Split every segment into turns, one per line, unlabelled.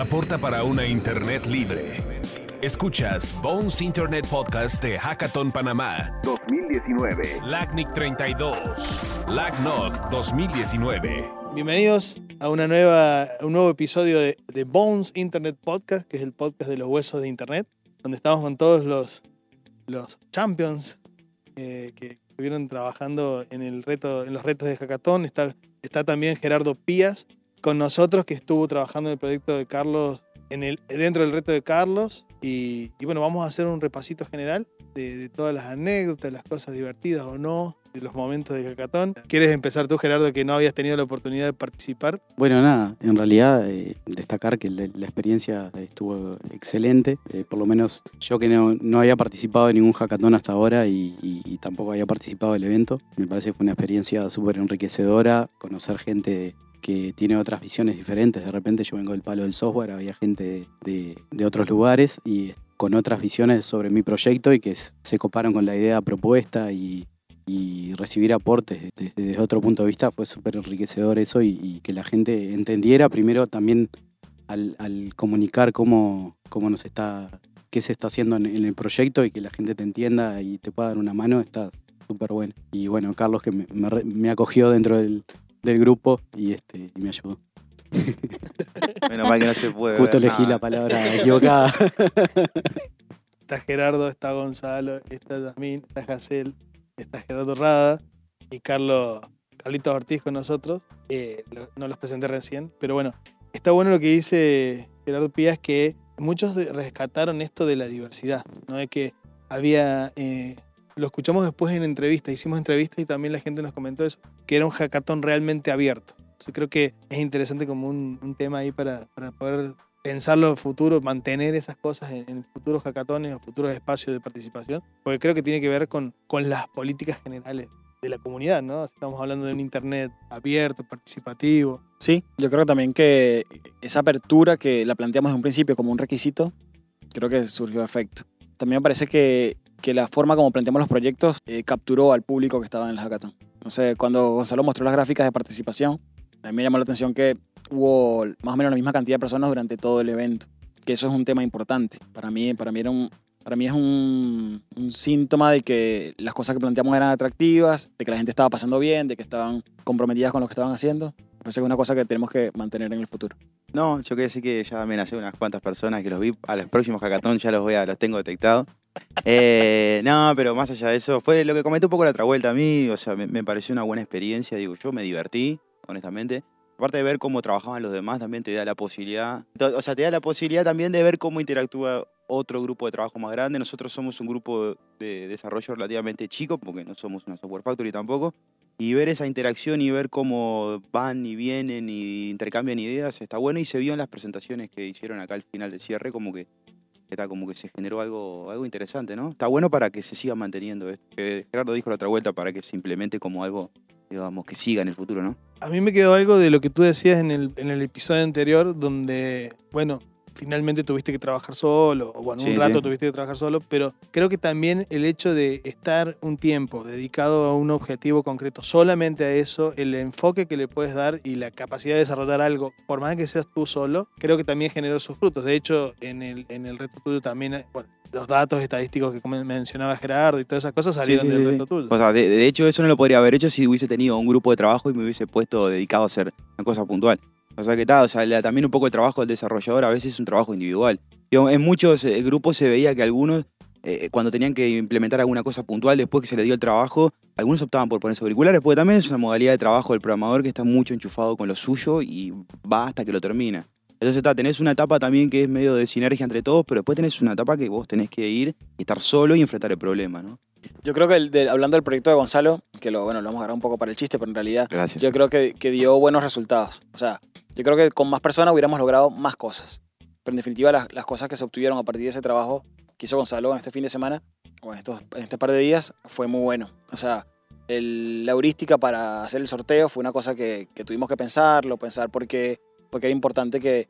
aporta para una Internet libre. Escuchas Bones Internet Podcast de Hackathon Panamá 2019. LACNIC 32. LACNOC 2019.
Bienvenidos a una nueva, un nuevo episodio de, de, Bones Internet Podcast, que es el podcast de los huesos de Internet, donde estamos con todos los, los champions eh, que estuvieron trabajando en, el reto, en los retos de Hackathon. Está, está también Gerardo Pías con nosotros, que estuvo trabajando en el proyecto de Carlos, en el, dentro del reto de Carlos. Y, bueno, vamos a hacer un repasito general de, todas las anécdotas, las cosas divertidas o no, de los momentos de Hackathon. ¿Quieres empezar tú, Gerardo, que no habías tenido la oportunidad de participar?
Bueno, nada, en realidad eh, destacar que la, experiencia estuvo excelente, eh, por lo menos yo que no, no, había participado en ningún Hackathon hasta ahora y, y, y tampoco había participado del evento, me parece que fue una experiencia súper enriquecedora, conocer gente que tiene otras visiones diferentes, de repente yo vengo del palo del software, había gente de, de otros lugares y con otras visiones sobre mi proyecto y que se coparon con la idea propuesta y, y recibir aportes desde, otro punto de vista fue súper enriquecedor eso y, y, que la gente entendiera primero también al, comunicar cómo, cómo nos está, qué se está haciendo en, el proyecto y que la gente te entienda y te pueda dar una mano, está súper bueno. Y bueno, Carlos que me, me acogió dentro del, del, grupo y, este, y me ayudó.
Menos mal que no se puede.
Justo elegí nada. la palabra equivocada.
está Gerardo, está Gonzalo, está Yasmín, está Jacel, está Gerardo Rada y Carlos, Carlitos Ortiz con nosotros. Eh, no los presenté recién, pero bueno, está bueno lo que dice Gerardo Pías, que muchos rescataron esto de la diversidad, ¿no? De que había... Eh, lo escuchamos después en entrevistas, hicimos entrevistas y también la gente nos comentó eso, que era un hackathon realmente abierto. Entonces creo que es interesante como un, un tema ahí para, para poder pensarlo en futuro, mantener esas cosas en, en, futuros hackatones o futuros espacios de participación, porque creo que tiene que ver con, con las políticas generales de la comunidad, ¿no? Estamos hablando de un Internet abierto, participativo.
Sí, yo creo también que esa apertura que la planteamos en un principio como un requisito, creo que surgió efecto. También me parece que, que la forma como planteamos los proyectos eh, capturó al público que estaba en el hackathon. Sé, cuando Gonzalo mostró las gráficas de participación, a mí me llamó la atención que hubo más o menos la misma cantidad de personas durante todo el evento, que eso es un tema importante. Para mí, para mí, era un, para mí es un, un, síntoma de que las cosas que planteamos eran atractivas, de que la gente estaba pasando bien, de que estaban comprometidas con lo que estaban haciendo. Que es una cosa que tenemos que mantener en el futuro.
No, yo quiero decir que ya me nací unas cuantas personas que los vi a los próximos hackathon, ya los voy a, los tengo detectados. Eh, no, pero más allá de eso, fue lo que comenté un poco la otra vuelta a mí, o sea, me, me pareció una buena experiencia, digo, yo me divertí, honestamente aparte de ver cómo trabajaban los demás, también te da la posibilidad, o sea, te da la posibilidad también de ver cómo interactúa otro grupo de trabajo más grande. Nosotros somos un grupo de desarrollo relativamente chico, porque no somos una software factory tampoco, y ver esa interacción y ver cómo van y vienen y intercambian ideas está bueno y se vio en las presentaciones que hicieron acá al final del cierre como que está como que se generó algo, algo interesante, ¿no? Está bueno para que se siga manteniendo esto. Gerardo dijo la otra vuelta para que se implemente como algo, digamos, que siga en el futuro, ¿no?
A mí me quedó algo de lo que tú decías en el, en el episodio anterior, donde, bueno, finalmente tuviste que trabajar solo, o bueno, sí, un rato sí. tuviste que trabajar solo, pero creo que también el hecho de estar un tiempo dedicado a un objetivo concreto, solamente a eso, el enfoque que le puedes dar y la capacidad de desarrollar algo, por más que seas tú solo, creo que también generó sus frutos. De hecho, en el, en el reto tuyo también, bueno, los datos estadísticos que mencionaba Gerardo y todas esas cosas salieron sí, sí, del reto tuyo.
O sea, de, de, hecho, eso no lo podría haber hecho si hubiese tenido un grupo de trabajo y me hubiese puesto dedicado a hacer una cosa puntual. O sea, que tal, o sea, también un poco el trabajo del desarrollador a veces es un trabajo individual. En muchos eh, grupos se veía que algunos, eh, cuando tenían que implementar alguna cosa puntual después que se les dio el trabajo, algunos optaban por ponerse auriculares, porque también es una modalidad de trabajo del programador que está mucho enchufado con lo suyo y va hasta que lo termina. Entonces está, tenés una etapa también que es medio de sinergia entre todos, pero después tenés una etapa que vos tenés que ir, estar solo y enfrentar el problema, ¿no?
Yo creo que el de, hablando del proyecto de Gonzalo, que lo, bueno, lo vamos a agarrar un poco para el chiste, pero en realidad
Gracias.
yo creo que, que, dio buenos resultados. O sea, yo creo que con más personas hubiéramos logrado más cosas. Pero en definitiva las, las cosas que se obtuvieron a partir de ese trabajo que hizo Gonzalo en este fin de semana, o en, estos, en este par de días, fue muy bueno. O sea, el, la heurística para hacer el sorteo fue una cosa que, que tuvimos que pensarlo, pensar porque, porque era importante que,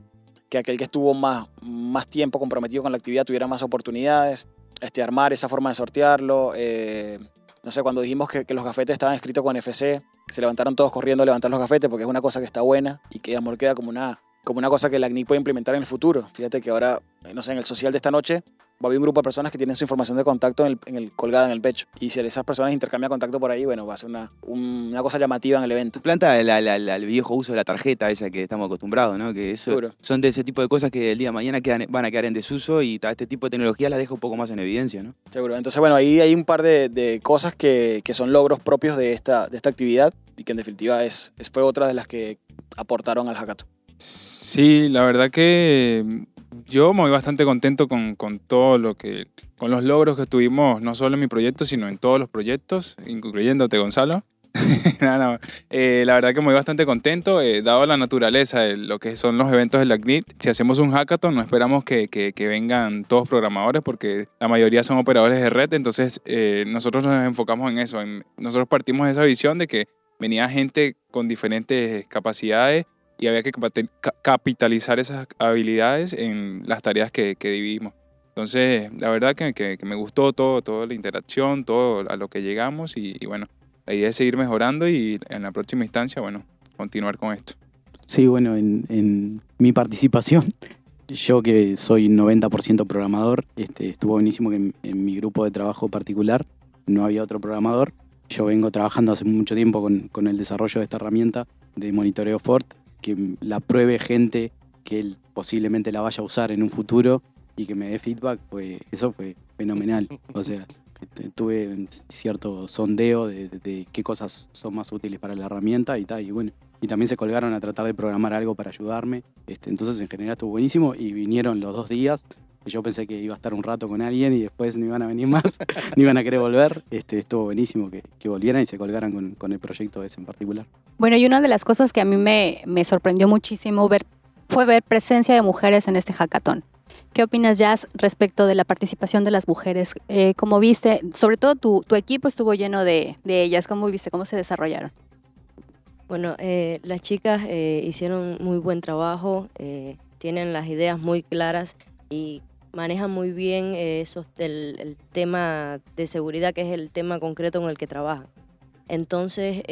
que aquel que estuvo más, más tiempo comprometido con la actividad tuviera más oportunidades, este, armar esa forma de sortearlo. Eh, no sé, cuando dijimos que, los gafetes estaban escritos con FC, se levantaron todos corriendo a levantar los gafetes porque es una cosa que está buena y que amor queda como una, como una cosa que la CNIC puede implementar en el futuro. Fíjate que ahora, eh, no sé, en el social de esta noche va a haber un grupo de personas que tienen su información de contacto en el, en el, colgada en el pecho. Y si esas personas intercambian contacto por ahí, bueno, va a ser una, una cosa llamativa en el evento.
Planta el, viejo uso de la tarjeta esa que estamos acostumbrados, ¿no? Que eso son de ese tipo de cosas que el día de mañana quedan, van a quedar en desuso y este tipo de tecnología las deja un poco más en evidencia, ¿no?
Seguro. Entonces, bueno, ahí hay un par de, de cosas que, que, son logros propios de esta, de esta actividad y que en definitiva es, es fue otra de las que aportaron al hackathon.
Sí, la verdad que yo me voy bastante contento con, con, todo lo que, con los logros que tuvimos, no solo en mi proyecto, sino en todos los proyectos, incluyéndote, Gonzalo. Eh, la verdad que me voy bastante contento, eh, dado la naturaleza de lo que son los eventos de la CNIT. Si hacemos un hackathon, no esperamos que, que, vengan todos programadores, porque la mayoría son operadores de red, entonces eh, nosotros nos enfocamos en eso. nosotros partimos de esa visión de que venía gente con diferentes capacidades y había que capitalizar esas habilidades en las tareas que, que dividimos. Entonces, la verdad que, que, me gustó todo, toda la interacción, todo a lo que llegamos y, bueno, la idea es seguir mejorando y en la próxima instancia, bueno, continuar con esto.
Sí, bueno, en, en mi participación, yo que soy 90% programador, este, estuvo buenísimo que en, en, mi grupo de trabajo particular no había otro programador. Yo vengo trabajando hace mucho tiempo con, con el desarrollo de esta herramienta de monitoreo Ford que la pruebe gente que él posiblemente la vaya a usar en un futuro y que me dé feedback, pues eso fue fenomenal. O sea, este, tuve cierto sondeo de, qué cosas son más útiles para la herramienta y tal, y bueno, y también se colgaron a tratar de programar algo para ayudarme. Este, entonces en general estuvo buenísimo y vinieron los dos días. Yo pensé que iba a estar un rato con alguien y después no iban a venir más, ni iban a querer volver. Este, estuvo buenísimo que, que volvieran y se colgaran con, con el proyecto ese en particular.
Bueno, y una de las cosas que a mí me, me sorprendió muchísimo fue ver presencia de mujeres en este hackathon. ¿Qué opinas, Jazz, respecto de la participación de las mujeres? Eh, como viste, sobre todo tu, tu equipo estuvo lleno de, de, ellas. ¿Cómo viste? ¿Cómo se desarrollaron?
Bueno, eh, las chicas eh, hicieron muy buen trabajo, eh, tienen las ideas muy claras y manejan muy bien esos, el, el, tema de seguridad, que es el tema concreto en el que trabajan. Entonces,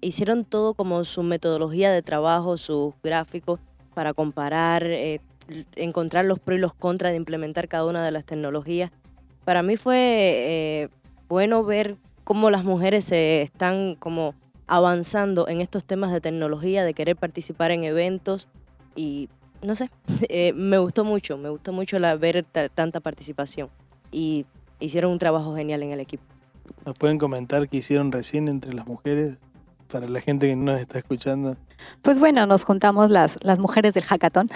hicieron todo como su metodología de trabajo, sus gráficos para comparar, eh, encontrar los pros y los contras de implementar cada una de las tecnologías. Para mí fue eh, bueno ver cómo las mujeres se están como avanzando en estos temas de tecnología, de querer participar en eventos y no sé, eh, me gustó mucho, me gustó mucho la, ver tanta participación y hicieron un trabajo genial en el equipo.
¿Nos pueden comentar qué hicieron recién entre las mujeres? Para la gente que no nos está escuchando?
Pues bueno, nos juntamos las, las mujeres del hackathon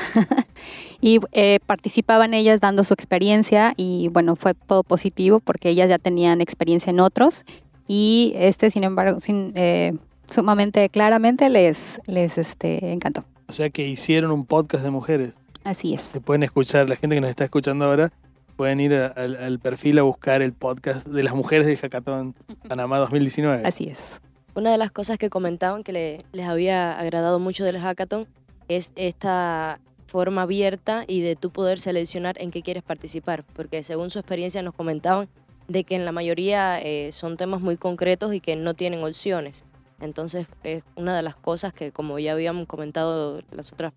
y eh, participaban ellas dando su experiencia y bueno, fue todo positivo porque ellas ya tenían experiencia en otros y este, sin embargo, sin, eh, sumamente claramente les, les este, encantó.
O sea que hicieron un podcast de mujeres.
Así es.
Se pueden escuchar, la gente que nos está escuchando ahora, pueden ir al, al perfil a buscar el podcast de las mujeres del Hackathon Panamá 2019.
Así es.
Una de las cosas que comentaban que les había agradado mucho del hackathon es esta forma abierta y de tú poder seleccionar en qué quieres participar, porque según su experiencia nos comentaban de que en la mayoría eh, son temas muy concretos y que no tienen opciones. Entonces es una de las cosas que, como ya habíamos comentado las otras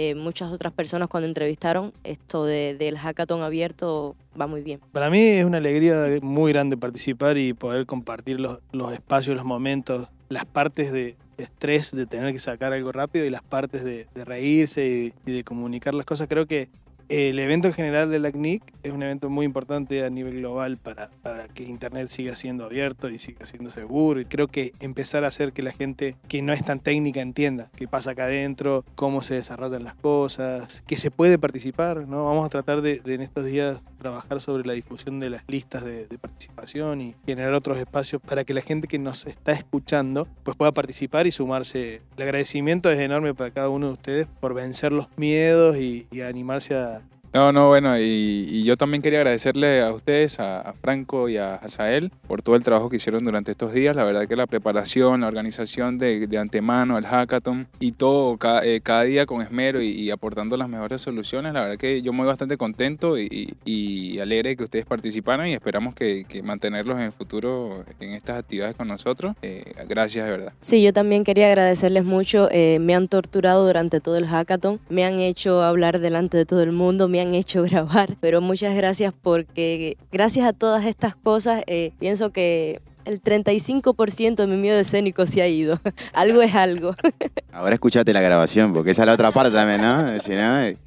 eh, muchas otras personas cuando entrevistaron, esto de, del hackathon abierto va muy bien.
Para mí es una alegría muy grande participar y poder compartir los, los espacios, los momentos, las partes de estrés de tener que sacar algo rápido y las partes de, reírse y, de comunicar las cosas. Creo que el evento general de la es un evento muy importante a nivel global para, para que Internet siga siendo abierto y siga siendo seguro. Y creo que empezar a hacer que la gente que no es tan técnica entienda qué pasa acá adentro, cómo se desarrollan las cosas, que se puede participar. ¿no? Vamos a tratar de, de en estos días trabajar sobre la difusión de las listas de, participación y generar otros espacios para que la gente que nos está escuchando pues pueda participar y sumarse. El agradecimiento es enorme para cada uno de ustedes por vencer los miedos y animarse a
No, no, bueno, y, yo también quería agradecerle a ustedes, a, Franco y a Azael, por todo el trabajo que hicieron durante estos días. La verdad que la preparación, la organización de, antemano, el hackathon y todo eh, cada, día con esmero y, aportando las mejores soluciones, la verdad que yo muy bastante contento y, alegre que ustedes participaran y esperamos que, mantenerlos en el futuro en estas actividades con nosotros. Eh, gracias, de verdad.
Sí, yo también quería agradecerles mucho. Eh, me han torturado durante todo el hackathon, me han hecho hablar delante de todo el mundo, me han hecho grabar, pero muchas gracias porque gracias a todas estas cosas eh, pienso que el 35% de mi miedo escénico se ha ido. algo es algo.
Ahora escúchate la grabación, porque esa es la otra parte también, ¿no?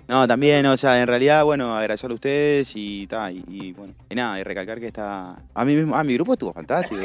No, también, o sea, en realidad, bueno, agradecerle a ustedes y, ta, y, bueno, y nada, y recalcar que está. A mí mismo, a mi grupo estuvo fantástico.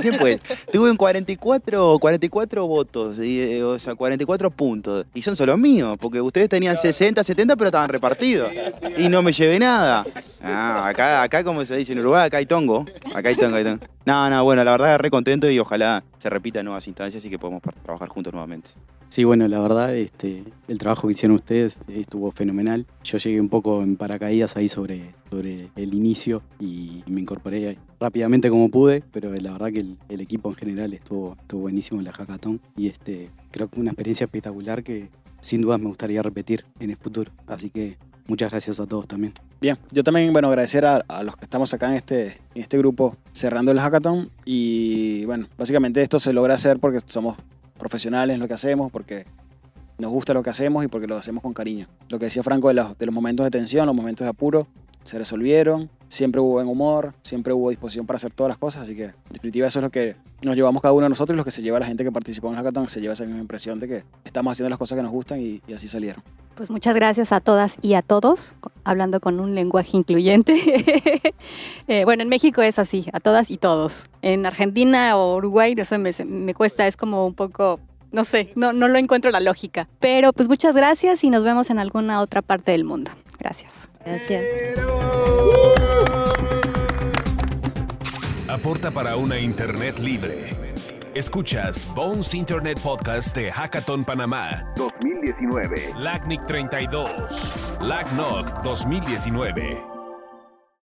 ¿Quién, fue? Tuve un 44, 44 votos, y, eh, o sea, 44 puntos. Y son solo míos, porque ustedes tenían 60, 70, pero estaban repartidos. Y no me llevé nada. Ah, acá, acá, como se dice en Uruguay, acá hay tongo. Acá hay tongo, hay tongo. No, no, bueno, la verdad, re contento y ojalá se repita en nuevas instancias y que podamos trabajar juntos nuevamente.
Sí, bueno, la verdad, este, el trabajo que hicieron ustedes estuvo fenomenal. Yo llegué un poco en paracaídas ahí sobre, sobre el inicio y me incorporé rápidamente como pude, pero la verdad que el, equipo en general estuvo, estuvo buenísimo en la hackathon y este, creo que una experiencia espectacular que sin duda me gustaría repetir en el futuro. Así que muchas gracias a todos también.
Bien, yo también, bueno, agradecer a, los que estamos acá en este, en este grupo cerrando el hackathon y bueno, básicamente esto se logra hacer porque somos profesionales en lo que hacemos, porque nos gusta lo que hacemos y porque lo hacemos con cariño. Lo que decía Franco de los, de los momentos de tensión, los momentos de apuro, se resolvieron, siempre hubo buen humor, siempre hubo disposición para hacer todas las cosas, así que en definitiva eso es lo que nos llevamos cada uno de nosotros y lo que se lleva la gente que participó en el hackathon, se lleva esa misma impresión de que estamos haciendo las cosas que nos gustan y, así salieron.
Pues muchas gracias a todas y a todos, hablando con un lenguaje incluyente. Eh, bueno, en México es así, a todas y todos. En Argentina o Uruguay eso me, me cuesta, es como un poco no sé, no, no lo encuentro la lógica. Pero pues muchas gracias y nos vemos en alguna otra parte del mundo. Gracias.
Gracias.
Aporta para una Internet libre. Escuchas Bones Internet Podcast de Hackathon Panamá 2019. LACNIC 32. LACNOC 2019.